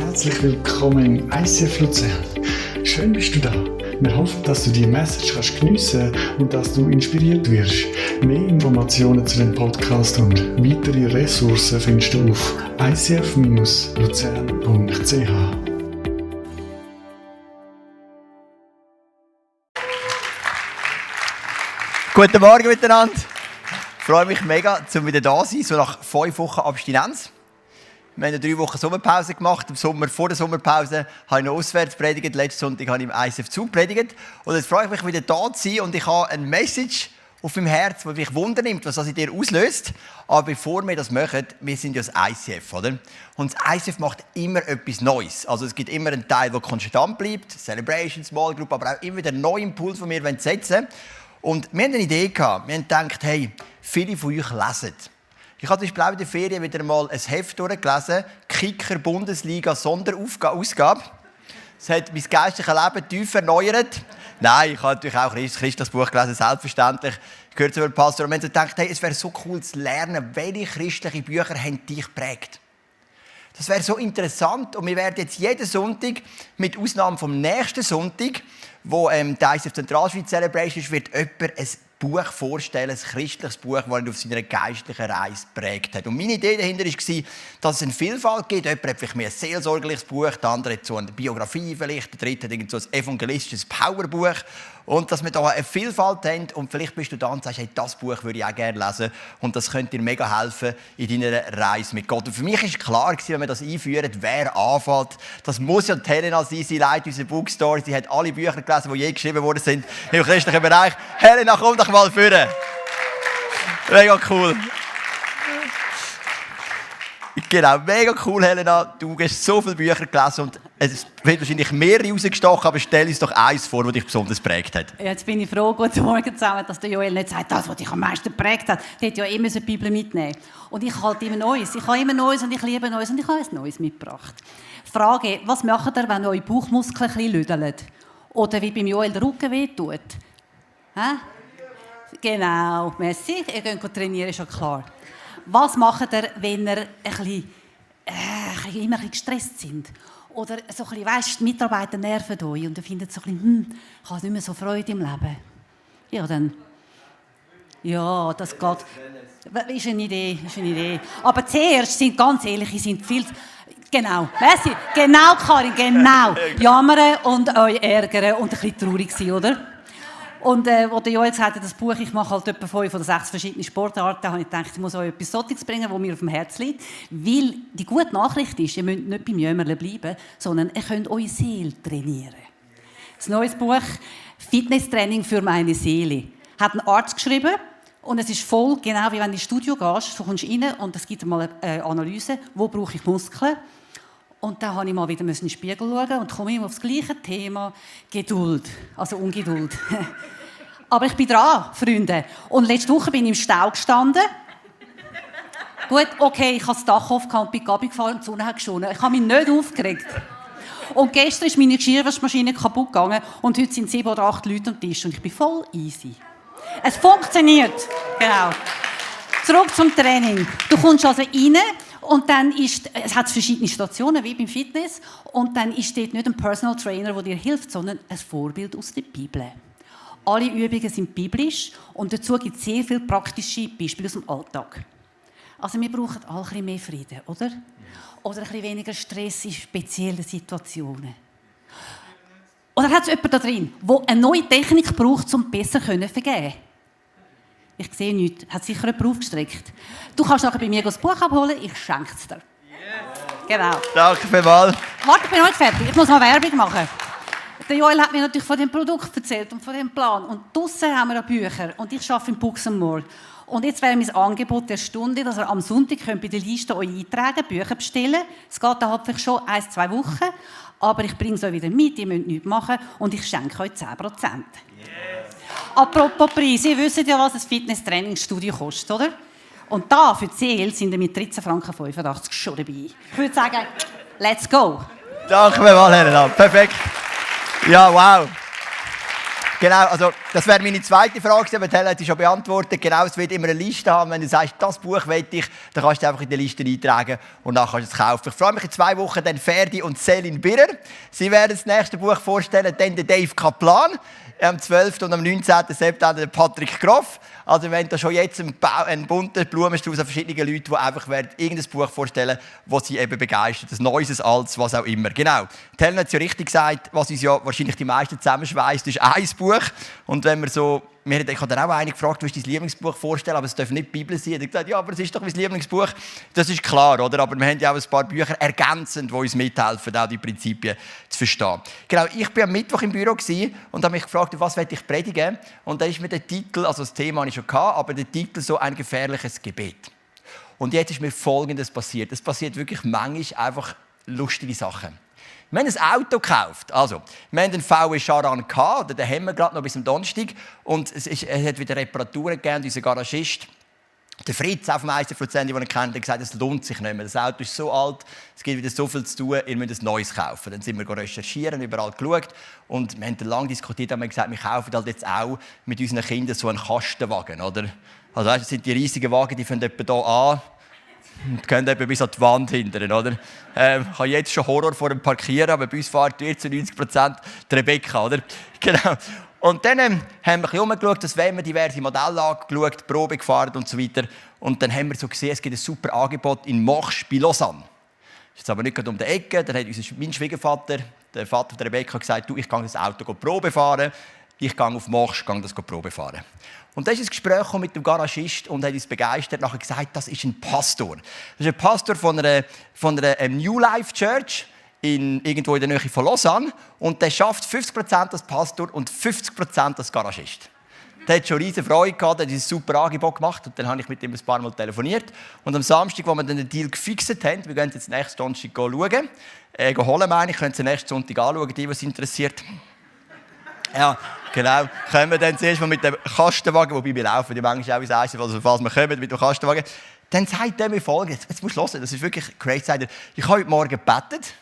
Herzlich willkommen im ICF Luzern. Schön bist du da. Wir hoffen, dass du die Message kannst geniessen und dass du inspiriert wirst. Mehr Informationen zu dem Podcast und weitere Ressourcen findest du auf icf-luzern.ch. Guten Morgen miteinander. Ich freue mich mega, zum wieder da zu sein, so nach fünf Wochen Abstinenz. Wir haben drei Wochen Sommerpause gemacht. Im Sommer, vor der Sommerpause habe ich noch auswärts predigt. Letzten Sonntag habe ich im ISF Zug predigt. Und jetzt freue ich mich wieder da zu sein und ich habe eine Message auf meinem Herz, die mich wundernimmt, was das in dir auslöst. Aber bevor wir das machen, wir sind ja das ICF, oder? Und das ICF macht immer etwas Neues. Also es gibt immer einen Teil, der konstant bleibt, Celebration, Small Group, aber auch immer wieder einen neuen Impuls, den wir setzen wollen. Und wir haben eine Idee gehabt. Wir haben gedacht, hey, viele von euch lesen. Ich habe zum Beispiel in der Ferien wieder mal ein Heft durchgelesen, Kicker Bundesliga Sonderausgabe. Es hat mein geistliches Leben tief erneuert. Nein, ich habe natürlich auch Christ das Buch gelesen, selbstverständlich. Ich gehöre zu einem Pastor und wir haben gedacht, hey, es wäre so cool zu lernen, welche christlichen Bücher haben dich geprägt. Das wäre so interessant und wir werden jetzt jeden Sonntag, mit Ausnahme vom nächsten Sonntag, wo ähm, die ICF Zentralschweiz Celebration ist, wird jemand ein Buch vorstellen, ein christliches Buch, das ihn auf seiner geistlichen Reise prägt hat. Und meine Idee dahinter war, dass es eine Vielfalt gibt. Jemand hat vielleicht mehr ein seelsorgliches Buch, der andere hat so eine Biografie vielleicht, der dritte hat so ein evangelistisches Powerbuch. Und dass wir da eine Vielfalt haben und vielleicht bist du da und sagst, hey, das Buch würde ich auch gerne lesen und das könnte dir mega helfen in deiner Reise mit Gott. Und für mich ist klar wenn wir das einführen, wer anfängt. Das muss ja Helena sein, sie leitet unsere Bookstore, sie hat alle Bücher gelesen, die je geschrieben worden sind im christlichen Bereich. Helena, komm doch mal führen. Mega cool. Genau, mega cool, Helena. Du hast so viele Bücher gelesen und es wird wahrscheinlich mehrere rausgestochen, aber stell uns doch eins vor, das dich besonders geprägt hat. Ja, jetzt bin ich froh, guten Morgen zusammen, dass der Joel nicht sagt, das, was dich am meisten geprägt hat. Der hat ja immer eine Bibel mitnehmen. Und ich halte immer Neues. Ich habe immer Neues und ich liebe Neues und ich habe ein Neues mitgebracht. Frage, was macht ihr, wenn eure Bauchmuskeln ein bisschen lüdeln? Oder wie beim Joel der Rücken wehtut? Hä? Genau, merci. Ihr könnt trainieren, ist ja klar. Was macht ihr, wenn ihr ein bisschen, äh, immer ein bisschen gestresst sind? Oder so ein bisschen, weißt, die Mitarbeiter nerven euch und ihr findet so ein bisschen, hm, ich habe nicht mehr so Freude im Leben. Ja, dann, ja, das geht. Ist eine Idee, ist eine Idee. Aber zuerst sind ganz ehrlich, sind viel, Genau, merci. Genau, Karin, genau. Jammern und euch ärgern und ein bisschen traurig sein, oder? Und äh, als der Joel gesagt hat, das Buch, ich mache halt etwa fünf oder sechs verschiedene Sportarten, habe ich gedacht, ich muss euch etwas Solches bringen, das mir auf dem Herz liegt. Weil die gute Nachricht ist, ihr müsst nicht beim Jömerle bleiben, sondern ihr könnt eure Seele trainieren. Das neue Buch «Fitnesstraining für meine Seele» hat ein Arzt geschrieben und es ist voll, genau wie wenn du ins Studio gehst, du kommst rein und es gibt mal eine Analyse, wo brauche ich Muskeln und dann habe ich mal wieder in den Spiegel schauen und komme immer auf das gleiche Thema, Geduld, also Ungeduld. Aber ich bin dran, Freunde. Und letzte Woche bin ich im Stau gestanden. Gut, okay, ich habe das Dach aufgehauen bin Gabi gefahren und die Sonne hat geschonen. Ich habe mich nicht aufgeregt. Und gestern ist meine Geschirrwaschmaschine kaputt gegangen und heute sind sieben oder acht Leute am Tisch und ich bin voll easy. Es funktioniert. Genau. Zurück zum Training. Du kommst also rein und dann ist, es hat verschiedene Stationen, wie beim Fitness. Und dann ist dort nicht ein Personal Trainer, der dir hilft, sondern ein Vorbild aus der Bibel. Alle Übungen sind biblisch und dazu gibt es sehr viele praktische Beispiele aus dem Alltag. Also wir brauchen alle ein bisschen mehr Frieden, oder? Oder ein bisschen weniger Stress in speziellen Situationen. Oder hat es jemanden da drin, der eine neue Technik braucht, um besser zu vergeben? Ich sehe nichts. Hat sicher jemand aufgestreckt. Du kannst nachher bei mir das Buch abholen, ich schenke es dir. Yes. Genau. Danke vielmals. Warte, ich bin heute fertig. Ich muss noch Werbung machen. Der Joel hat mir natürlich von dem Produkt erzählt und von dem Plan. Und draussen haben wir auch Bücher. Und ich arbeite in Buxenmoor. Und jetzt wäre mein Angebot der Stunde, dass ihr am Sonntag könnt bei der Liste euch eintragen Bücher bestellen Es geht dann vielleicht schon ein, zwei Wochen. Aber ich bringe es euch wieder mit, ihr müsst nichts machen. Und ich schenke euch 10%. Yes. Apropos Preis, ihr wisst ja, was ein Fitness-Trainingsstudio kostet, oder? Und da für Seele sind wir mit 13,85 Franken schon dabei. Ich würde sagen, let's go! Danke vielmals, Helena. Perfekt. Ja, wow. Genau, also das wäre meine zweite Frage, aber Helen hat sie schon beantwortet. Genau, es wird immer eine Liste haben. Wenn du sagst, das Buch will ich, dann kannst du einfach in die Liste eintragen und dann kannst du es kaufen. Ich freue mich in zwei Wochen dann Ferdi und Selin Birrer. Sie werden das nächste Buch vorstellen, dann der Dave Kaplan am 12. und am 19. September Patrick Groff. Also wir haben da schon jetzt einen, bunten Blumenstrauß an verschiedenen Leuten, die einfach irgendein Buch vorstellen, das sie eben begeistert. Ein neues, altes, was auch immer. Genau. Die Helen hat es ja richtig gesagt, was uns ja wahrscheinlich die meisten zusammenschweißt, ist ein Buch. Und wenn wir so mir, ich habe dann auch einen gefragt, du dein Lieblingsbuch vorstellen, aber es darf nicht die Bibel sein. Ich habe gesagt, ja, aber es ist doch mein Lieblingsbuch. Das ist klar, oder? Aber wir haben ja auch ein paar Bücher ergänzend, die uns mithelfen, auch die Prinzipien zu verstehen. Genau, ich war am Mittwoch im Büro und habe mich gefragt, was werde ich predigen? Und da ist mir der Titel, also das Thema habe ich schon gehabt, aber der Titel so ein gefährliches Gebet. Und jetzt ist mir Folgendes passiert. Es passiert wirklich manchmal einfach lustige Sachen. Wir haben ein Auto gekauft. Also, wir haben den VW Charan gehabt, den haben wir gerade noch bis zum Donnerstag. Und es, ist, es hat wieder Reparaturen gegeben. Unser Garagist, der Fritz auf dem Eisenprozent, den er kennt, hat gesagt, es lohnt sich nicht mehr. Das Auto ist so alt, es gibt wieder so viel zu tun, ihr müsst ein neues kaufen. Dann sind wir recherchieren, überall geschaut und wir haben lange diskutiert, haben gesagt, wir kaufen halt jetzt auch mit unseren Kindern so einen Kastenwagen, oder? Also weißt, das sind die riesigen Wagen, die fangen etwa hier an gehen eben bis an die Wand hinten, oder? Ähm, ich habe jetzt schon Horror vor dem Parkieren, aber bei uns fährt zu 90 Prozent die Rebecca, oder? Genau. Und dann ähm, haben wir umgeschaut, dass wir diverse Modelle angeschaut, Probe gefahren und so weiter. Und dann haben wir so gesehen, es gibt ein super Angebot in Mochs bei Lausanne. Das ist jetzt aber nicht gerade um die Ecke. Dann hat unser, mein Schwiegervater, der Vater der Rebecca, gesagt, du, ich kann das Auto Probe fahren. Ich gehe auf Mochs, gehe das Probe fahren. Und da ist ein Gespräch mit dem Garagist und hat uns begeistert nachher gesagt, das ist ein Pastor. Das ist ein Pastor von einer, von einer ähm, New Life Church in, irgendwo in der Nähe von Lausanne und der schafft 50% als Pastor und 50% als Garagist. Der hat schon riesige Freude gehabt, der hat ein super Angebot gemacht und dann habe ich mit ihm ein paar Mal telefoniert. Und am Samstag, wo wir dann den Deal gefixt haben, wir gehen jetzt nächsten Donnerstag schauen, äh, holen meine ich, können Sie nächsten Sonntag anschauen, die, was interessiert. Ja, genau. Kommen wir dann zuerst mal mit dem Kastenwagen, wobei wir laufen die manchmal auch ins Eisen, also falls wir kommen mit dem Kastenwagen. Dann sagt er mir folgendes, jetzt musst du hören, das ist wirklich crazy, ich habe heute Morgen gebetet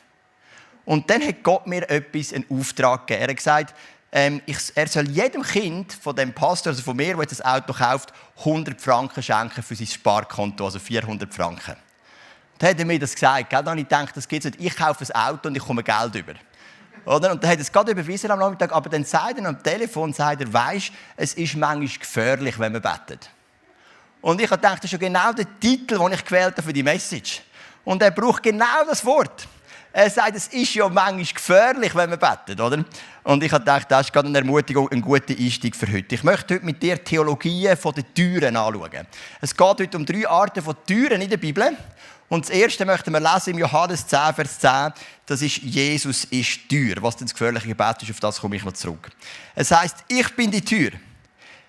und dann hat Gott mir etwas, einen Auftrag gegeben. Er hat gesagt, ähm, ich, er soll jedem Kind von dem Pastor, also von mir, der das Auto kauft, 100 Franken schenken für sein Sparkonto, also 400 Franken. Dann hat er mir das gesagt. Gell? Dann habe ich gedacht, das geht nicht. Ich kaufe ein Auto und ich komme Geld über. Oder? Und dann hat er es gerade überwiesen am Nachmittag, aber dann sagt er am Telefon, sagt er, weisst, es ist manchmal gefährlich, wenn man betet. Und ich habe gedacht, das ist ja genau der Titel, den ich gewählt habe für die Message. Und er braucht genau das Wort. Er sagt, es ist ja manchmal gefährlich, wenn man betet, oder? Und ich habe gedacht, das ist gerade eine Ermutigung, ein guter Einstieg für heute. Ich möchte heute mit dir Theologien von den Türen anschauen. Es geht heute um drei Arten von Türen in der Bibel. Und das erste möchten wir lesen im Johannes 10, Vers 10. Das ist Jesus ist Tür. Was denn das gefährliche Gebet ist, auf das komme ich noch zurück. Es heißt, ich bin die Tür.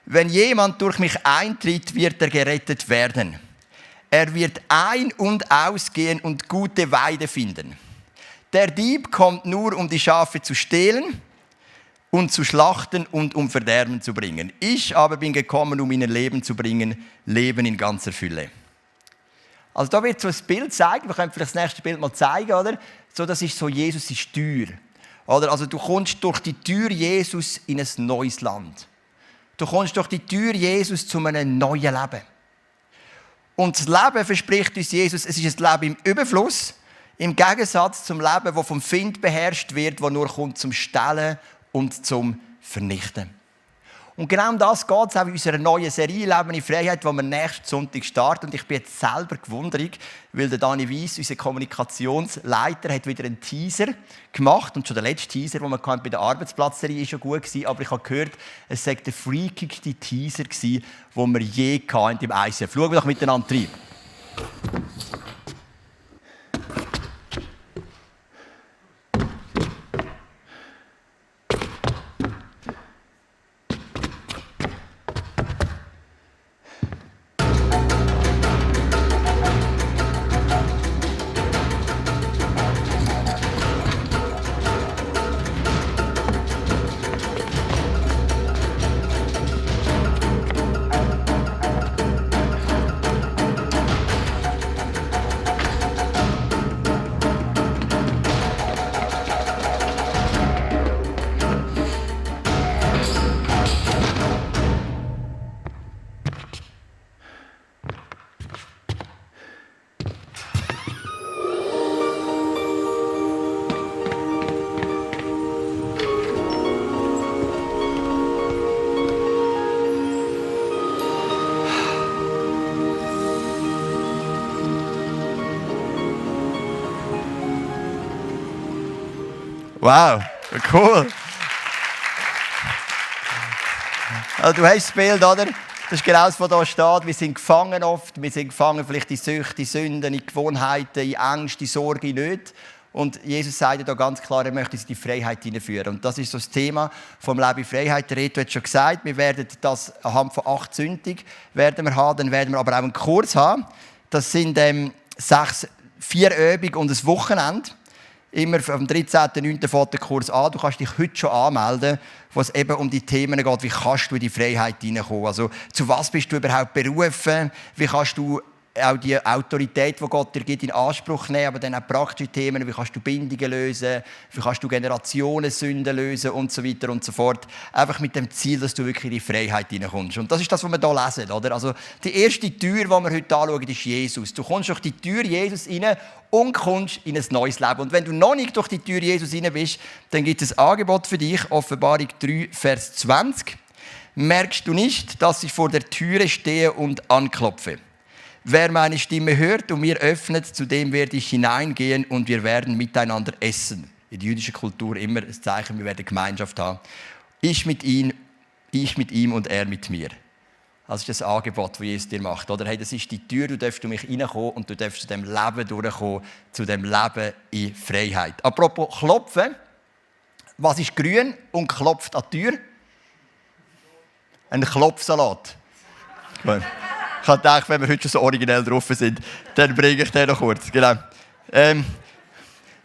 Wenn jemand durch mich eintritt, wird er gerettet werden. Er wird ein- und ausgehen und gute Weide finden. Der Dieb kommt nur, um die Schafe zu stehlen und zu schlachten und um Verderben zu bringen. Ich aber bin gekommen, um ihnen Leben zu bringen, Leben in ganzer Fülle. Also da wird so ein Bild zeigen, wir können vielleicht das nächste Bild mal zeigen, oder? So, das ist so Jesus ist Tür. Oder? Also du kommst durch die Tür Jesus in ein neues Land. Du kommst durch die Tür Jesus zu einem neuen Leben. Und das Leben verspricht uns Jesus, es ist ein Leben im Überfluss, im Gegensatz zum Leben, das vom Find beherrscht wird, das nur kommt zum Stellen und zum Vernichten. Und genau um das geht es auch in unserer neuen Serie Leben in Freiheit, die wir nächsten Sonntag starten. Und ich bin jetzt selber gewundert, weil der Dani Weiss, unser Kommunikationsleiter, hat wieder einen Teaser gemacht. Und schon der letzte Teaser, den wir bei der Arbeitsplatzserie ist schon gut. Aber ich habe gehört, es sei der freakigste Teaser den wir je hatten im ICF. Schauen wir doch miteinander rein. Wow, cool. Also, du hast das Bild, oder? Das ist genau das, was hier steht. Wir sind gefangen oft. Wir sind gefangen vielleicht in Süchte, in Sünden, in Gewohnheiten, in Ängste, in Sorge, in Nöte. Und Jesus sagt ja ganz klar, er möchte uns in die Freiheit hineinführen. Und das ist so das Thema vom Leben in Freiheit. Der Reto hat schon gesagt, wir werden das anhand von acht Sündig werden wir haben. Dann werden wir aber auch einen Kurs haben. Das sind ähm, sechs, vier Übungen und ein Wochenende. Immer am 13.09. fängt der Kurs an. Du kannst dich heute schon anmelden, wo es eben um die Themen geht, wie kannst du in die Freiheit hineinkommen. Also, zu was bist du überhaupt berufen? Wie kannst du auch die Autorität, die Gott dir gibt, in Anspruch nehmen, aber dann auch praktische Themen, wie kannst du Bindungen lösen, wie kannst du Generationensünden lösen und so weiter und so fort. Einfach mit dem Ziel, dass du wirklich in die Freiheit hineinkommst. Und das ist das, was wir hier lesen. Oder? Also die erste Tür, die wir heute anschauen, ist Jesus. Du kommst durch die Tür Jesus rein und kommst in ein neues Leben. Und wenn du noch nicht durch die Tür Jesus rein bist, dann gibt es ein Angebot für dich, Offenbarung 3, Vers 20. Merkst du nicht, dass ich vor der Türe stehe und anklopfe? Wer meine Stimme hört und mir öffnet, zu dem werde ich hineingehen und wir werden miteinander essen. In der jüdischen Kultur immer das Zeichen, wir werden Gemeinschaft haben. Ich mit ihm, ich mit ihm und er mit mir. Das ist das Angebot, das Jesus dir macht. Oder? Hey, das ist die Tür, du darfst durch mich reinkommen und du darfst zu dem Leben durchkommen, zu dem Leben in Freiheit. Apropos klopfen. Was ist grün und klopft an die Tür? Ein Klopfsalat. Ich habe gedacht, wenn wir heute schon so originell drauf sind, dann bringe ich den noch kurz. Genau. Ähm,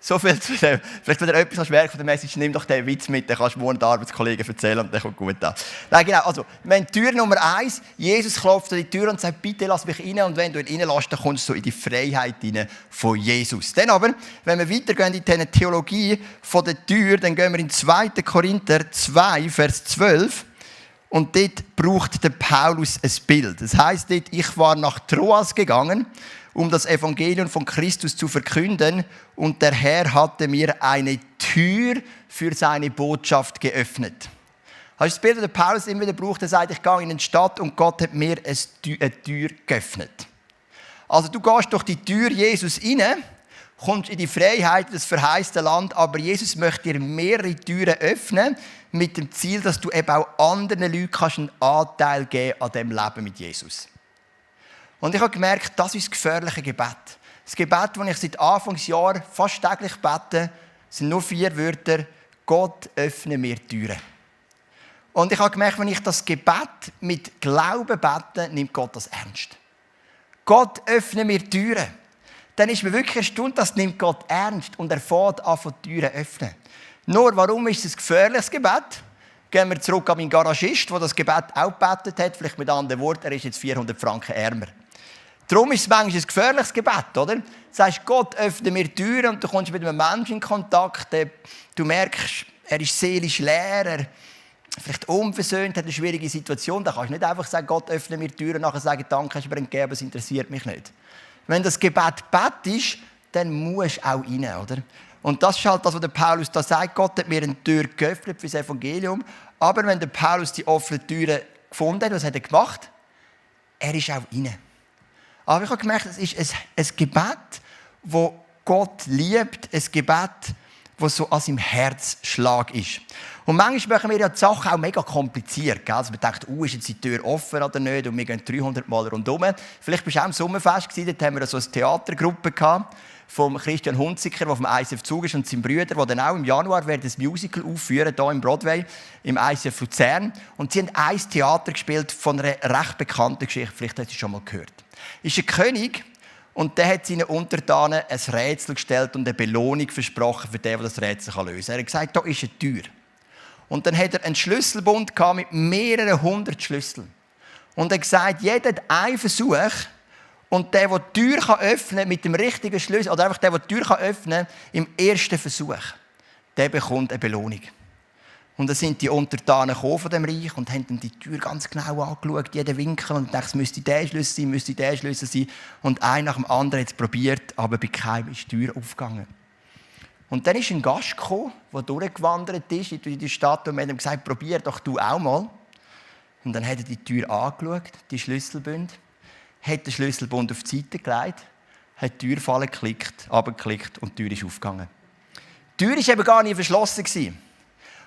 so viel zu dem. Vielleicht, wenn du etwas merkst von der Message, nimm doch den Witz mit, den kannst du morgen den Arbeitskollegen erzählen und der kommt gut an. Nein, genau. Also, haben Tür Nummer eins. Jesus klopft an die Tür und sagt, bitte lass mich rein. Und wenn du ihn reinlässt, dann kommst du in die Freiheit rein von Jesus. Dann aber, wenn wir weitergehen in diese Theologie von der Tür, dann gehen wir in 2. Korinther 2, Vers 12. Und dort braucht der Paulus ein Bild. Das heißt dort, ich war nach Troas gegangen, um das Evangelium von Christus zu verkünden, und der Herr hatte mir eine Tür für seine Botschaft geöffnet. Hast du das Bild, das Paulus immer wieder braucht? Er sagt, ich gehe in eine Stadt und Gott hat mir eine Tür geöffnet. Also du gehst durch die Tür Jesus rein, kommst in die Freiheit des verheißten Land, aber Jesus möchte dir mehrere Türen öffnen, mit dem Ziel, dass du eben auch anderen Leuten einen Anteil geben an dem Leben mit Jesus. Und ich habe gemerkt, das ist das gefährliche Gebet. Das Gebet, das ich seit Anfangsjahr fast täglich bete, sind nur vier Wörter. Gott öffne mir Türen. Und ich habe gemerkt, wenn ich das Gebet mit Glauben bete, nimmt Gott das ernst. Gott öffne mir Türen. Dann ist mir wirklich erstaunt, das nimmt Gott ernst und er fährt an von Türen öffnen. Nur, warum ist es ein gefährliches Gebet? Gehen wir zurück an meinen Garagist, der das Gebet auch gebetet hat. Vielleicht mit anderen Worten, er ist jetzt 400 Franken ärmer. Darum ist es manchmal ein gefährliches Gebet, oder? Du sagst, Gott öffne mir Türen und du kommst mit einem Menschen in Kontakt. Du merkst, er ist seelisch leer, er vielleicht unversöhnt, hat eine schwierige Situation. Da kannst du nicht einfach sagen, Gott öffne mir Türen und nachher sagen, danke, hast du mir entgeben, es interessiert mich nicht. Wenn das Gebet bett ist, dann musst du auch rein, oder? Und das ist halt das, was der Paulus da sagt. Gott hat mir eine Tür geöffnet für das Evangelium. Aber wenn der Paulus die offene Tür gefunden hat, was hat er gemacht? Er ist auch rein. Aber ich habe gemerkt, es ist ein, ein Gebet, das Gott liebt, ein Gebet, das so an seinem Herzschlag ist. Und manchmal machen wir ja die Sachen auch mega kompliziert. Gell? Also man denkt, uh, ist jetzt die Tür offen oder nicht? Und wir gehen 300 Mal rundherum. Vielleicht bist du auch im Sommerfest gewesen, dort haben wir so eine Theatergruppe gehabt vom Christian Hunziker, der vom ICF Zug ist, und seinem Brüder, die dann auch im Januar werden das Musical aufführen, hier im Broadway, im ICF Luzern. Und sie haben ein Theater gespielt von einer recht bekannten Geschichte, vielleicht hast du es schon mal gehört. Ist ein König, und der hat seinen Untertanen ein Rätsel gestellt und eine Belohnung versprochen für den, der das Rätsel lösen kann. Er hat gesagt, da ist eine Tür. Und dann hat er einen Schlüsselbund mit mehreren hundert Schlüsseln. Und er hat gesagt, jeder hat einen Versuch, und der, der die Tür öffnen kann, mit dem richtigen Schlüssel, oder einfach der, der die Tür öffnen kann, im ersten Versuch, der bekommt eine Belohnung. Und dann sind die Untertanen von dem Reich und haben dann die Tür ganz genau angeschaut, jeden Winkel, und dachten, es müsste der Schlüssel sein, müsste der Schlüssel sein. Und einer nach dem anderen hat es probiert, aber bei keinem ist die Tür aufgegangen. Und dann ist ein Gast gekommen, der durchgewandert ist in die Stadt und hat ihm gesagt, probier doch du auch mal. Und dann hat er die Tür angeschaut, die Schlüsselbünde hat den Schlüsselbund auf die Seite gelegt, hat die Türfalle geklickt, abgeklickt und die Tür ist aufgegangen. Die Tür war eben gar nicht verschlossen. Gewesen.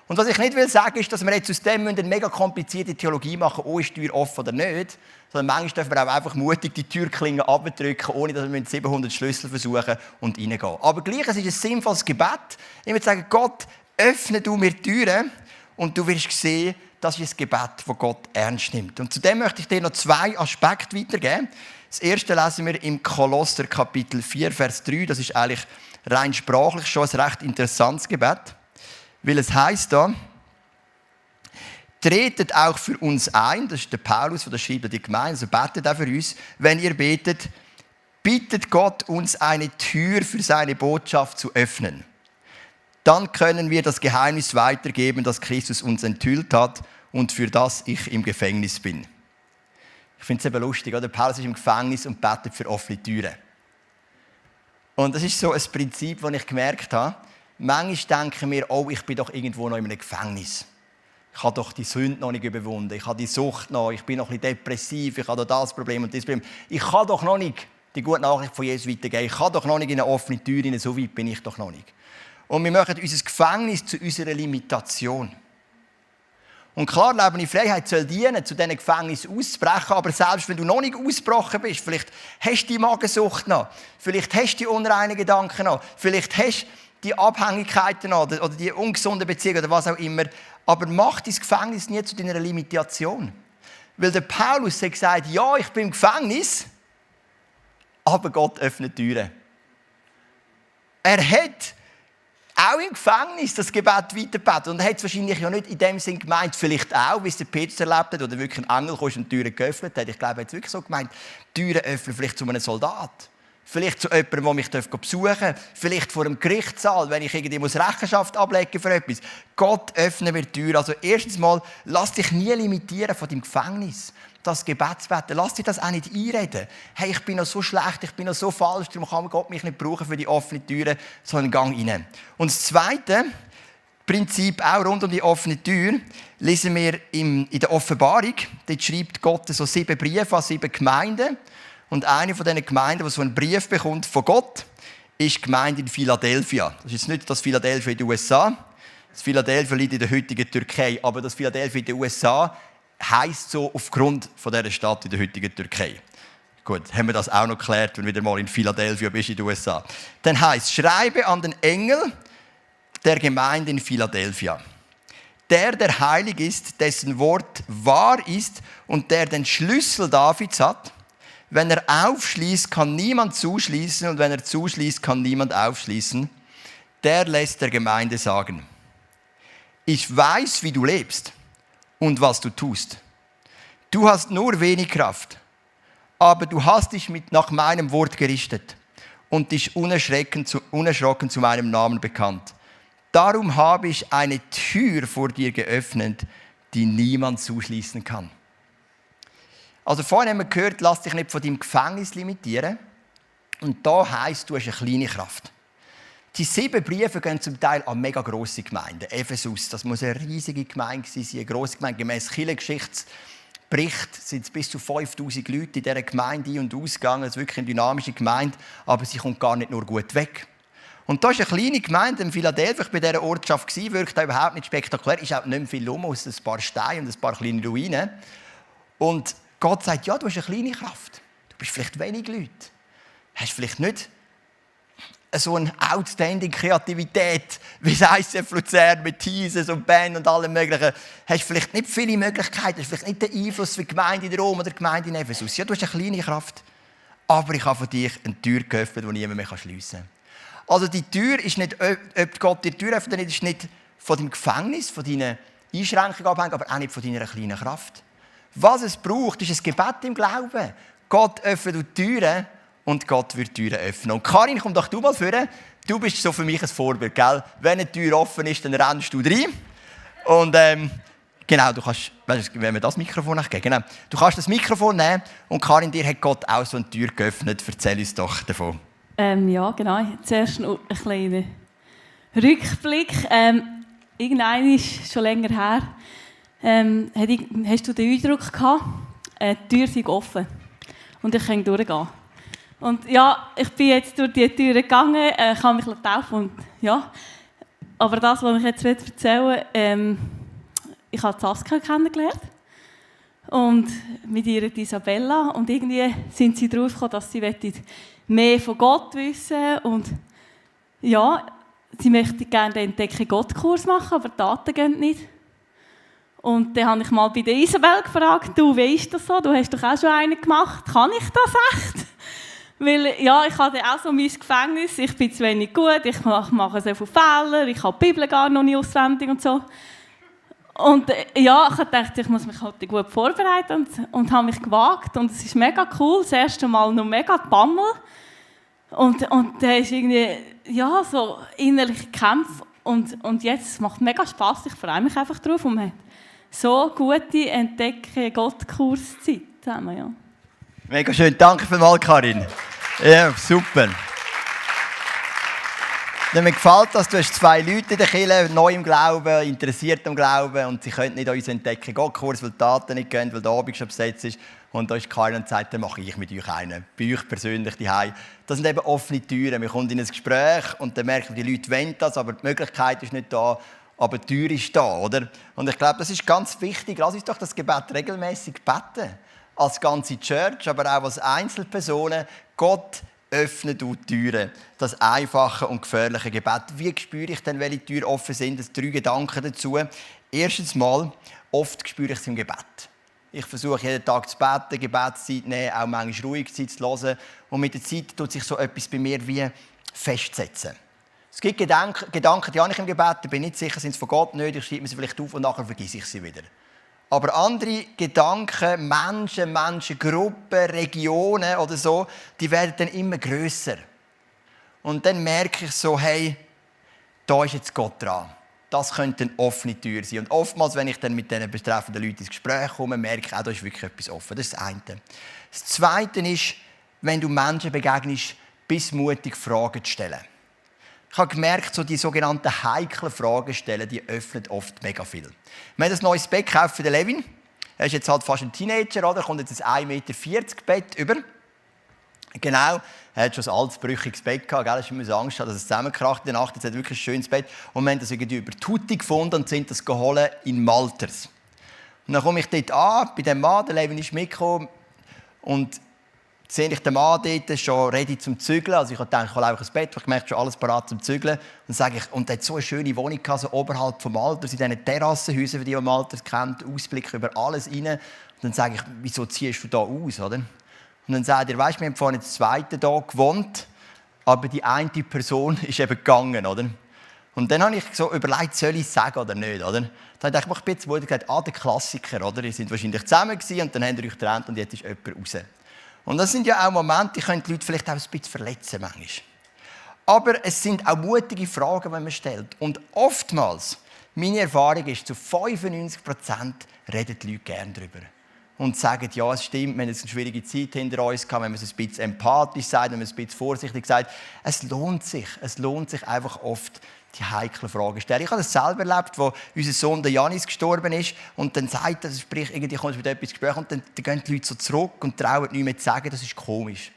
Und was ich nicht will sagen, ist, dass wir jetzt aus dem eine mega komplizierte Theologie machen, oh, ist die Tür offen oder nicht. Sondern manchmal dürfen wir auch einfach mutig die Türklinge abdrücken, ohne dass wir mit 700 Schlüssel versuchen und reingehen. Aber gleich, es ist ein sinnvolles Gebet. Ich würde sagen, Gott, öffne du mir die Türen und du wirst sehen, das ist ein Gebet, das Gott ernst nimmt. Und zudem möchte ich dir noch zwei Aspekte weitergeben. Das erste lesen wir im Kolosser Kapitel 4, Vers 3. Das ist eigentlich rein sprachlich schon ein recht interessantes Gebet. Weil es heißt da, tretet auch für uns ein, das ist der Paulus, der schreibt die Gemeinde, also betet auch für uns, wenn ihr betet, bittet Gott uns eine Tür für seine Botschaft zu öffnen. Dann können wir das Geheimnis weitergeben, das Christus uns enthüllt hat und für das ich im Gefängnis bin. Ich finde es eben lustig, oder? Paulus ist im Gefängnis und betet für offene Türen. Und das ist so ein Prinzip, das ich gemerkt habe. Manchmal denken wir, oh, ich bin doch irgendwo noch in einem Gefängnis. Ich habe doch die Sünde noch nicht überwunden. Ich habe die Sucht noch. Ich bin noch ein bisschen depressiv. Ich habe doch das Problem und das Problem. Ich kann doch noch nicht die gute Nachricht von Jesus weitergeben. Ich kann doch noch nicht in eine offene Tür rein. So weit bin ich doch noch nicht. Und wir machen unser Gefängnis zu unserer Limitation. Und klar, Leben in Freiheit soll dienen, zu diesen Gefängnissen auszubrechen, aber selbst wenn du noch nicht ausgebrochen bist, vielleicht hast du die Magensucht noch, vielleicht hast du die unreinen Gedanken noch, vielleicht hast du die Abhängigkeiten noch oder die ungesunden Beziehungen oder was auch immer, aber mach dein Gefängnis nie zu deiner Limitation. Weil der Paulus hat gesagt, ja, ich bin im Gefängnis, aber Gott öffnet Türen. Er hat auch im Gefängnis das Gebet weitergebetet. Und er hat es wahrscheinlich ja nicht in dem Sinn gemeint, vielleicht auch, wie es der Petrus erlebt hat, oder wirklich ein Engel kam und Türen geöffnet hat. Ich glaube, er hat es wirklich so gemeint, Türen öffnen vielleicht zu einem Soldat. Vielleicht zu jemandem, der mich besuchen darf. Vielleicht vor einem Gerichtssaal, wenn ich irgendwie muss Rechenschaft ablegen für etwas. Gott öffne mir die Tür. Also erstens mal, lass dich nie limitieren von deinem Gefängnis das Gebetsbeten. Lass dich das auch nicht einreden. Hey, ich bin noch so schlecht, ich bin noch so falsch, darum kann Gott mich nicht brauchen für die offene Türe, sondern gang rein. Und das zweite Prinzip, auch rund um die offene Tür, lesen wir in der Offenbarung. Dort schreibt Gott so sieben Briefe an sieben Gemeinden. Und eine von diesen Gemeinden, die so einen Brief bekommt von Gott, ist die Gemeinde in Philadelphia. Das ist jetzt nicht das Philadelphia in den USA. Das Philadelphia liegt in der heutigen Türkei. Aber das Philadelphia in den USA heisst so aufgrund von dieser Stadt in der heutigen Türkei. Gut, haben wir das auch noch geklärt, wenn du wieder mal in Philadelphia bist in den USA. Dann heißt schreibe an den Engel der Gemeinde in Philadelphia. Der, der heilig ist, dessen Wort wahr ist und der den Schlüssel Davids hat. Wenn er aufschließt, kann niemand zuschließen und wenn er zuschließt, kann niemand aufschließen. Der lässt der Gemeinde sagen, ich weiß, wie du lebst und was du tust. Du hast nur wenig Kraft, aber du hast dich mit nach meinem Wort gerichtet und dich unerschrocken zu, unerschrocken zu meinem Namen bekannt. Darum habe ich eine Tür vor dir geöffnet, die niemand zuschließen kann. Also vorhin haben wir gehört, lass dich nicht von deinem Gefängnis limitieren. Und da heißt, du hast eine kleine Kraft. Die sieben Briefe gehen zum Teil an mega grosse Gemeinden. Ephesus, das muss eine riesige Gemeinde sein, eine grosse Gemeinde. Gemäss Kirchengeschichtsbericht sind es bis zu 5000 Leute in dieser Gemeinde ein- und ausgegangen. Es ist wirklich eine dynamische Gemeinde, aber sie kommt gar nicht nur gut weg. Und da ist eine kleine Gemeinde in Philadelphia, ich bei dieser Ortschaft, wirkt überhaupt nicht spektakulär, ist auch nicht viel rum, aus ein paar Steinen und ein paar kleine Ruinen. Und Gott sagt, ja, du hast eine kleine Kraft. Du bist vielleicht wenig Leute. Hast vielleicht nicht so eine outstanding Kreativität, wie es ICF Luzern mit Teasers und Band und allem möglichen, hast vielleicht nicht viele Möglichkeiten, hast vielleicht nicht den Einfluss wie die Gemeinde in Rom oder die Gemeinde in Ephesus. Ja, du hast eine kleine Kraft, aber ich habe für dich eine Tür geöffnet, die niemand mehr schliessen kann. Also die Tür ist nicht, ob Gott die Tür öffnet, ist nicht von deinem Gefängnis, von deinen Einschränkungen abhängig, aber auch nicht von deiner kleinen Kraft. Was es braucht, ist ein Gebet im Glauben. Gott öffnet die Türen und Gott wird Türen öffnen. Und Karin, komm doch du mal vor. Du bist so für mich ein Vorbild, gell? Wenn eine Tür offen ist, dann rennst du rein. Und ähm, genau, du kannst, wenn wir das Mikrofon nachgeben, genau, du kannst das Mikrofon nehmen und Karin, dir hat Gott auch so eine Tür geöffnet. Erzähl uns doch davon. Ähm, ja, genau. Zuerst noch ein kleiner Rückblick. Ähm, irgendein ist schon länger her. Ähm, hast du den Eindruck gehabt, äh, die Tür sei offen und ich kann durchgehen? Und ja, ich bin jetzt durch die Türen gegangen, äh, kann mich taufen und ja, Aber das, was ich jetzt erzählen ähm, ich habe Saskia kennengelernt. Und mit ihrer Isabella. Und irgendwie sind sie darauf gekommen, dass sie mehr von Gott wissen Und ja, sie möchte gerne den Entdecke-Gott-Kurs machen, aber die Daten gehen nicht. Und dann habe ich mal bei der Isabel gefragt, du weißt das so, du hast doch auch schon einen gemacht, kann ich das echt? Weil, ja, ich habe auch so mein Gefängnis, ich bin zu wenig gut, ich mache sehr viele Fehler, ich habe die Bibel gar noch nicht auswendig und so. Und äh, ja, ich dachte, ich muss mich halt gut vorbereiten und, und habe mich gewagt. Und es ist mega cool, das erste Mal noch mega Bammel. Und, und da ist irgendwie, ja, so innerliche Kämpfe. Und, und jetzt macht es mega Spass, ich freue mich einfach drauf. Und so gute Entdecken-Gott-Kurszeit zusammen, ja. Mega schön, danke vielmals, Karin. Ja, super. Ja, mir gefällt dass du hast zwei Leute in der Kirche, neu im Glauben, interessiert am Glauben und sie können nicht an uns entdecken Gott-Kurs, weil die Daten nicht gehen, weil der Abend schon besetzt ist. Und da ist Karin und sagt, dann mache ich mit euch einen. Bei euch persönlich die Das sind eben offene Türen. Wir kommen in ein Gespräch und dann merken die Leute wollen das, aber die Möglichkeit ist nicht da, aber die Tür ist da, oder? Und ich glaube, das ist ganz wichtig. Lass uns doch das Gebet regelmäßig beten. Als ganze Church, aber auch als Einzelpersonen. Gott öffne du Türen. Das einfache und gefährliche Gebet. Wie spüre ich denn, welche Türen offen sind? Das drei Gedanken dazu. Erstens mal, oft spüre ich es im Gebet. Ich versuche jeden Tag zu beten, Gebetszeit nehmen, auch manchmal ruhig Zeit zu hören. Und mit der Zeit tut sich so etwas bei mir wie festsetzen. Es gibt Gedanken, Gedanken die habe ich im Gebet, da bin ich nicht sicher, sind es von Gott ich schreibe mir sie vielleicht auf und nachher vergesse ich sie wieder. Aber andere Gedanken, Menschen, Menschengruppen, Regionen oder so, die werden dann immer größer. Und dann merke ich so, hey, da ist jetzt Gott dran. Das könnte eine offene Tür sein. Und oftmals, wenn ich dann mit diesen betreffenden Leuten ins Gespräch komme, merke ich auch, da ist wirklich etwas offen. Das ist das eine. Das zweite ist, wenn du Menschen begegnest, bis mutig Fragen zu stellen. Ich habe gemerkt, so die sogenannten heiklen Fragen stellen, die öffnen oft mega viel. Wir haben ein neues Bett gekauft für den Levin. Er ist jetzt halt fast ein Teenager, oder? Er kommt jetzt ein 1,40 Meter Bett über. Genau, er hat schon ein altes, brüchiges Bett gehabt, gell? Ich musste Angst haben, dass es zusammenkracht in der Nacht. Jetzt hat er wirklich ein schönes Bett. Und wir haben das irgendwie über Tutti gefunden und sind das geholt in Malters. Und dann komme ich dort an, bei dem Mann, der Levin ist mitgekommen. Und sehe ich den Mann dort schon ready zum Zügeln. Also ich habe gedacht, ich hole einfach ins Bett, ich merke schon alles parat zum Zügeln. Und sage ich, und er hat so eine schöne Wohnung gehabt, so oberhalb vom Alters, in diesen Terrassenhäusern, die man Alters kennt, Ausblick über alles rein. Und dann sage ich, wieso ziehst du da aus, oder? Und dann sagt er, weißt du, wir haben vorhin das zweite da gewohnt, aber die eine Person ist eben gegangen, oder? Und dann habe ich so überlegt, soll ich es sagen oder nicht, oder? Dann dachte ich, ich bin gesagt, ah, der Klassiker, oder? Ihr seid wahrscheinlich zusammen gewesen und dann habt ihr euch getrennt und jetzt ist jemand raus. Und das sind ja auch Momente, die können die Leute vielleicht auch ein bisschen verletzen manchmal. Aber es sind auch mutige Fragen, die man stellt. Und oftmals, meine Erfahrung ist, zu 95 Prozent reden die Leute gerne darüber. Und sagen, ja, es stimmt, wir haben eine schwierige Zeit hinter uns gehabt, wenn man es ein bisschen empathisch sagt, wenn man es ein bisschen vorsichtig sagt. Es lohnt sich. Es lohnt sich einfach oft, die heiklen Fragen stellen. Ich habe das selber erlebt, wo unser Sohn der Janis gestorben ist und dann sagt er, sprich, irgendwie kommst mit etwas Gespräch und dann, dann gehen die Leute so zurück und trauen nicht mehr zu sagen, das ist komisch.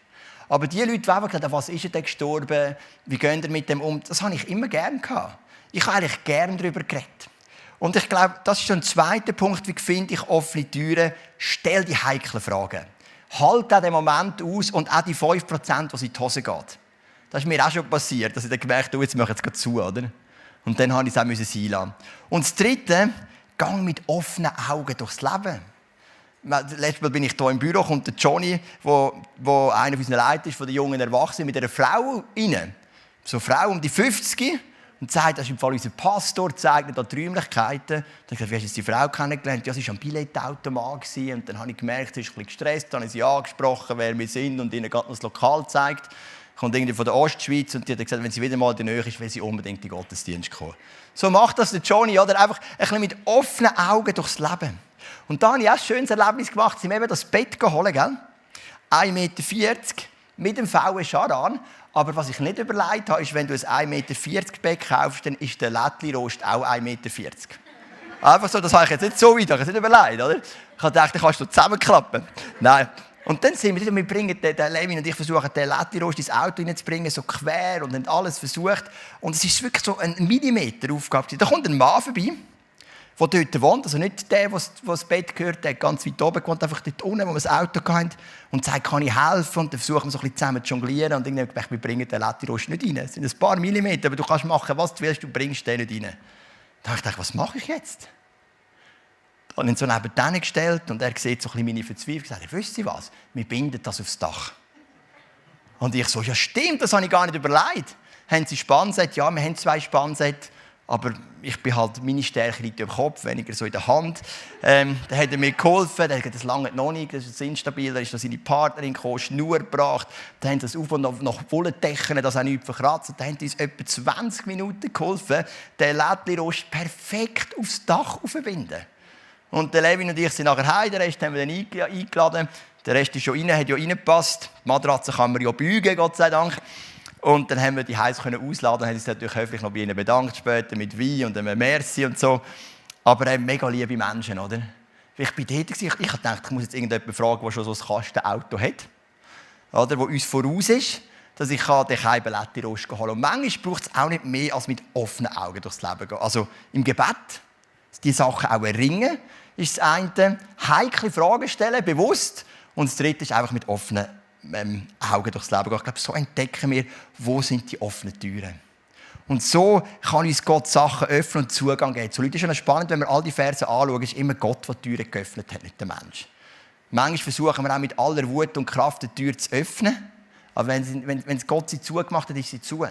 Aber die Leute, die einfach gesagt was ist er denn gestorben, wie gehen ihr mit dem um, das habe ich immer gerne gehabt. Ich habe eigentlich gerne darüber geredet. Und ich glaube, das ist schon ein zweiter Punkt, wie finde ich offene Türen, stell die heiklen Fragen. Halt auch den Moment aus und auch die 5%, die in die Hose geht. Das ist mir auch schon passiert, dass ich dann gemerkt habe, jetzt mache ich es zu, oder? Und dann habe ich es auch sein lassen. Und das Dritte, gang mit offenen Augen durchs Leben. Letztes Mal bin ich hier im Büro, kommt der Johnny, wo, wo einer unserer Leiter ist, von den jungen Erwachsenen, mit einer Frau rein. So eine Frau um die 50 und sagt, das ist im Fall unser Pastor, zeigt mir die Räumlichkeiten. Dann habe ich gesagt, wie hast du die Frau kennengelernt? Ja, sie war am Billettautomat. Und dann habe ich gemerkt, sie ist ein bisschen gestresst. Dann habe ich sie angesprochen, wer wir sind und ihnen gerade das Lokal gezeigt kommt irgendwie von der Ostschweiz und die hat gesagt, wenn sie wieder mal in der Nähe ist, will sie unbedingt in den Gottesdienst kommen. So macht das der Johnny, oder? Einfach ein bisschen mit offenen Augen durchs Leben. Und da habe ich auch ein schönes Erlebnis gemacht. Sie haben eben das Bett geholt, gell? 1,40 Meter mit dem VW Charan. Aber was ich nicht überlegt habe, ist, wenn du ein 1,40 Meter Bett kaufst, dann ist der Lättli-Rost auch 1,40 Meter. Einfach so, das habe ich jetzt nicht so weit, ich habe es nicht überlegt, oder? Ich dann kannst du zusammenklappen. Nein, Und dann sind wir, wir bringen den, den Levin und ich versuchen, den Lettirost ins Auto reinzubringen, so quer und haben alles versucht. Und es ist wirklich so eine Millimeter Aufgabe. Da kommt ein Mann vorbei, der dort wohnt, also nicht der, der das Bett gehört, der ganz weit oben wohnt, einfach dort unten, wo wir das Auto hatten, und sagt, kann ich helfen? Und dann versuchen wir so ein bisschen zusammen zu jonglieren und irgendwie gedacht, wir bringen den Lettirost nicht rein. Es sind ein paar Millimeter, aber du kannst machen, was du willst, du bringst den nicht rein. Da habe ich was mache ich jetzt? Habe ihn so neben denen gestellt und er sieht so ein bisschen meine Verzweiflung und sagt, wisst ihr was, wir binden das aufs Dach. Und ich so, ja stimmt, das habe ich gar nicht überlegt. Haben sie Spannset? Ja, wir haben zwei Spannset, aber ich bin halt, meine Stärke liegt im Kopf, weniger so in der Hand. Ähm, dann hat er mir geholfen, der hat das lange noch nicht, das ist instabil, da ist seine Partnerin gekommen, Schnur gebracht, dann haben sie das auf und noch, noch Wolldecken, dass auch nichts verkratzt. Dann haben sie uns etwa 20 Minuten geholfen, den Lädli-Rost perfekt aufs Dach aufzubinden. Und der Levin und ich sind nachher heim, den Rest haben wir dann eingeladen. Der Rest ist schon rein, hat ja reingepasst. Die Matratze kann man ja beugen, Gott sei Dank. Und dann haben wir die Heiß können ausladen, haben uns natürlich höflich noch bei ihnen bedankt später mit Wein und einem Merci und so. Aber äh, mega liebe Menschen, oder? Ich bin dort, ich, ich dachte, ich muss jetzt irgendjemanden fragen, der schon so ein Kastenauto hat, oder, wo uns voraus ist, dass ich den Keibeletti holen kann. Und manchmal braucht es auch nicht mehr, als mit offenen Augen durchs Leben gehen. Also im Gebet die Sachen auch erringen, ist das eine. Heikle Fragen stellen, bewusst. Und das dritte ist einfach mit offenen ähm, Augen durchs Leben gehen. Ich glaube, so entdecken wir, wo sind die offenen Türen. Und so kann uns Gott Sachen öffnen und Zugang geben. So Leute ist schon spannend, wenn wir all die Verse anschauen, ist immer Gott, der die Türen geöffnet hat, nicht der Mensch. Manchmal versuchen wir auch mit aller Wut und Kraft die Tür zu öffnen. Aber wenn, wenn, wenn Gott sie zugemacht hat, ist sie zu.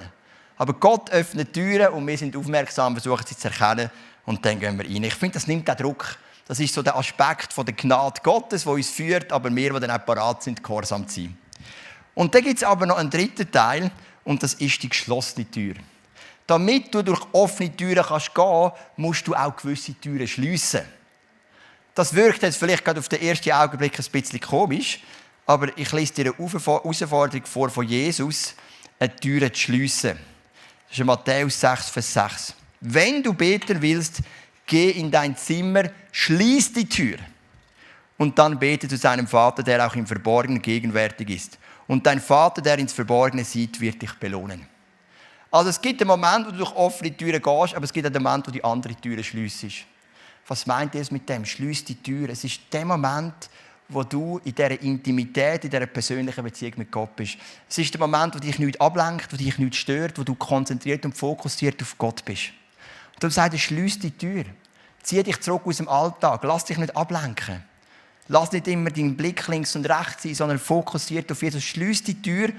Aber Gott öffnet Türen und wir sind aufmerksam, versuchen sie zu erkennen und dann gehen wir rein. Ich finde, das nimmt den Druck. Das ist so der Aspekt von der Gnade Gottes, der uns führt, aber wir, die dann auch parat sind, gehorsam zu sein. Und dann gibt es aber noch einen dritten Teil und das ist die geschlossene Tür. Damit du durch offene Türen kannst gehen, musst du auch gewisse Türen schliessen. Das wirkt jetzt vielleicht gerade auf den ersten Augenblick ein bisschen komisch, aber ich lese dir eine Herausforderung vor von Jesus, eine Tür zu schliessen. Das ist in Matthäus 6, Vers 6. Wenn du beten willst, geh in dein Zimmer, schließ die Tür und dann bete zu seinem Vater, der auch im Verborgenen gegenwärtig ist. Und dein Vater, der ins Verborgene sieht, wird dich belohnen. Also es gibt einen Moment, wo du durch offene Türen gehst, aber es gibt einen Moment, wo die andere Türen schliessest. Was meint ihr mit dem? Schließ die Tür. Es ist der Moment, wo du in dieser Intimität, in dieser persönlichen Beziehung mit Gott bist. Es ist der Moment, wo dich nichts ablenkt, wo dich nichts stört, wo du konzentriert und fokussiert auf Gott bist. Darum sagt er, schließ die Tür. Zieh dich zurück aus dem Alltag. Lass dich nicht ablenken. Lass nicht immer deinen Blick links und rechts sein, sondern fokussiert auf Jesus. Schließ die Tür,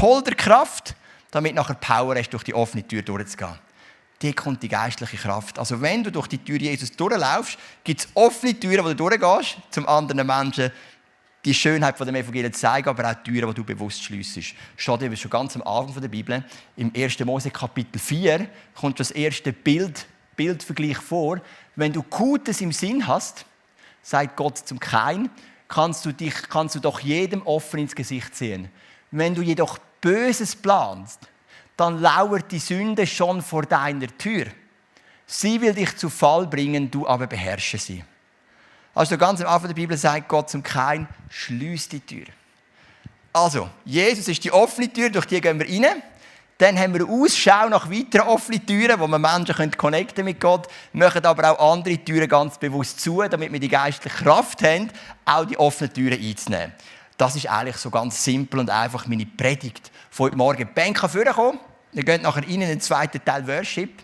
hol dir Kraft, damit nachher Power hast, durch die offene Tür durchzugehen. Die kommt die geistliche Kraft. Also wenn du durch die Tür Jesus durchlaufst, gibt es offene Türen, wo du durchgehst, zum anderen Menschen die Schönheit von dem Evangelium zeigen, aber auch Türen, die du bewusst schliessest. Steht schon ganz am Anfang der Bibel. Im 1. Mose Kapitel 4 kommt das erste Bild, Bildvergleich vor. Wenn du Gutes im Sinn hast, sagt Gott zum Kain, kannst du, dich, kannst du doch jedem offen ins Gesicht sehen. Wenn du jedoch Böses planst, dann lauert die Sünde schon vor deiner Tür. Sie will dich zu Fall bringen, du aber beherrsche sie. Also ganz am Anfang der Bibel sagt Gott zum Kain, schließ die Tür. Also, Jesus ist die offene Tür, durch die gehen wir rein. Dann haben wir Ausschau nach weiteren offenen Türen, wo wir Menschen können connecten mit Gott, machen aber auch andere Türen ganz bewusst zu, damit wir die geistliche Kraft haben, auch die offenen Türen einzunehmen. Das ist eigentlich so ganz simpel und einfach meine Predigt von heute Morgen. Die kann vorkommen. Wir gehen nachher rein in den zweiten Teil Worship.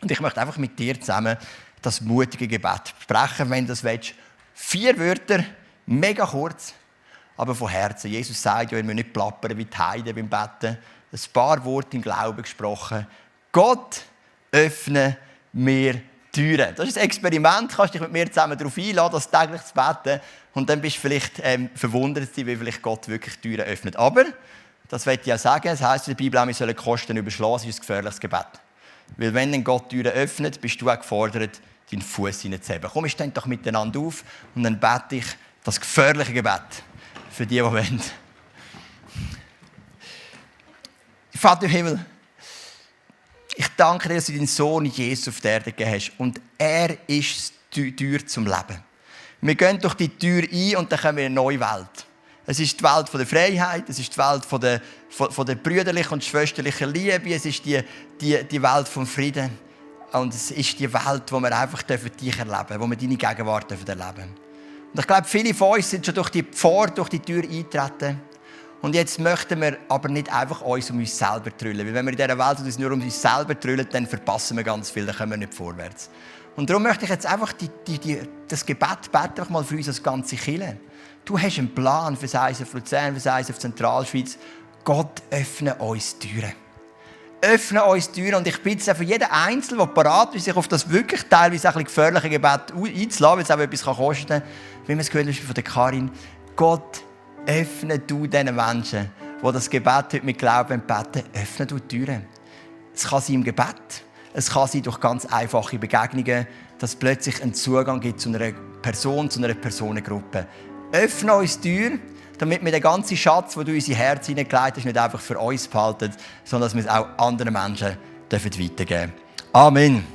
Und ich möchte einfach mit dir zusammen das mutige Gebet sprechen, wenn du das willst. Vier Wörter, mega kurz, aber von Herzen. Jesus sagt ja, wir müssen nicht plappern wie die Heiden beim Betten. Ein paar Worte im Glauben gesprochen. Gott öffne mir Türen. Das ist ein Experiment. Du kannst dich mit mir zusammen darauf einladen, das täglich zu beten. Und dann bist du vielleicht ähm, verwundert, wie vielleicht Gott wirklich Türen öffnet. Aber, das möchte ich ja sagen, es heisst in der Bibel auch, wir sollen Kosten überschlagen. Das ist ein gefährliches Gebet. Weil wenn dann Gott Türen öffnet, bist du auch gefordert, deinen Fuß hineinzuheben. Komm, stehen doch miteinander auf und dann bete ich das gefährliche Gebet für die, die wollen. Vater im Himmel, ich danke dir, dass du deinen Sohn Jesus auf der Erde gegeben hast. Und er ist die Tür zum Leben. Wir gehen durch die Tür ein und dann kommen wir in eine neue Welt. Es ist die Welt der Freiheit, es ist die Welt von der, der brüderlichen und schwesterlichen Liebe, es ist die, die, die Welt vom Frieden. Und es ist die Welt, wo wir einfach dich erleben dürfen, wo wir deine Gegenwart erleben dürfen. Und ich glaube, viele von uns sind schon durch die Pforte, durch die Tür eingetreten. Und jetzt möchten wir aber nicht einfach uns um uns selber trüllen. Weil wenn wir in dieser Welt uns nur um uns selber trüllen, dann verpassen wir ganz viel, dann kommen wir nicht vorwärts. Und darum möchte ich jetzt einfach die, die, die, das Gebet beten, einfach mal für uns als ganze Kirche. Du hast einen Plan für das ISF Luzern, für das ISF Zentralschweiz. Gott öffne uns Türen. Öffne uns Türen. Und ich bitte für jeden Einzelnen, der parat ist, sich auf das wirklich teilweise ein gefährliche Gebet einzulassen, weil es auch etwas kosten kann, wie wir es gehört haben von der Karin. Gott, öffne du diesen Menschen, die das Gebet heute mit Glauben beten, öffne du Türen. Es kann sein im Gebet, es kann sein durch ganz einfache Begegnungen, dass es plötzlich einen Zugang gibt zu einer Person, zu einer Personengruppe. Öffne uns die Tür, damit wir den ganzen Schatz, den du in unser Herz hineingelegt hast, nicht einfach für uns behalten, sondern dass wir es auch anderen Menschen weitergeben dürfen. Amen.